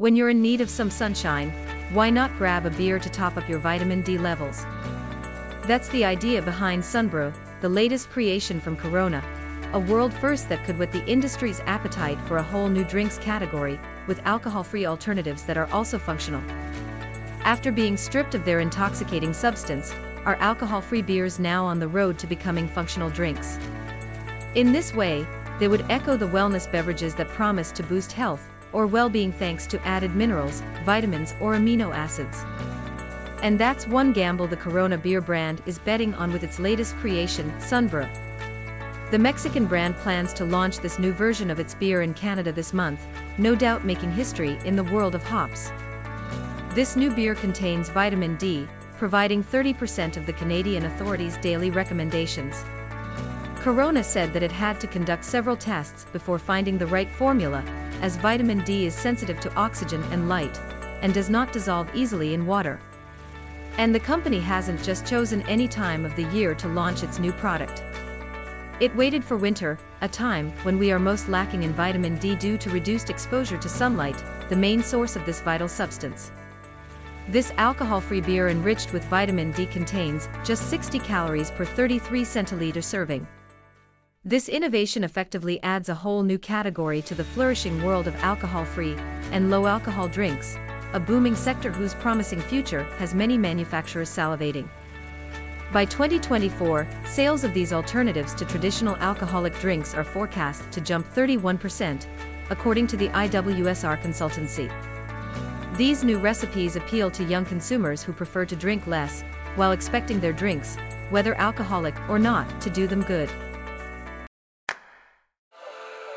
When you're in need of some sunshine, why not grab a beer to top up your vitamin D levels? That's the idea behind Sunbrew, the latest creation from Corona, a world first that could whet the industry's appetite for a whole new drinks category, with alcohol-free alternatives that are also functional. After being stripped of their intoxicating substance, are alcohol-free beers now on the road to becoming functional drinks? In this way, they would echo the wellness beverages that promise to boost health or well-being thanks to added minerals, vitamins or amino acids. And that's one gamble the Corona beer brand is betting on with its latest creation, Sunbrew. The Mexican brand plans to launch this new version of its beer in Canada this month, no doubt making history in the world of hops. This new beer contains vitamin D, providing 30% of the Canadian authorities' daily recommendations. Corona said that it had to conduct several tests before finding the right formula, as vitamin D is sensitive to oxygen and light, and does not dissolve easily in water. And the company hasn't just chosen any time of the year to launch its new product. It waited for winter, a time when we are most lacking in vitamin D due to reduced exposure to sunlight, the main source of this vital substance. This alcohol-free beer enriched with vitamin D contains just 60 calories per 33 centiliter serving. This innovation effectively adds a whole new category to the flourishing world of alcohol-free and low-alcohol drinks, a booming sector whose promising future has many manufacturers salivating. By 2024, sales of these alternatives to traditional alcoholic drinks are forecast to jump 31%, according to the IWSR consultancy. These new recipes appeal to young consumers who prefer to drink less, while expecting their drinks, whether alcoholic or not, to do them good.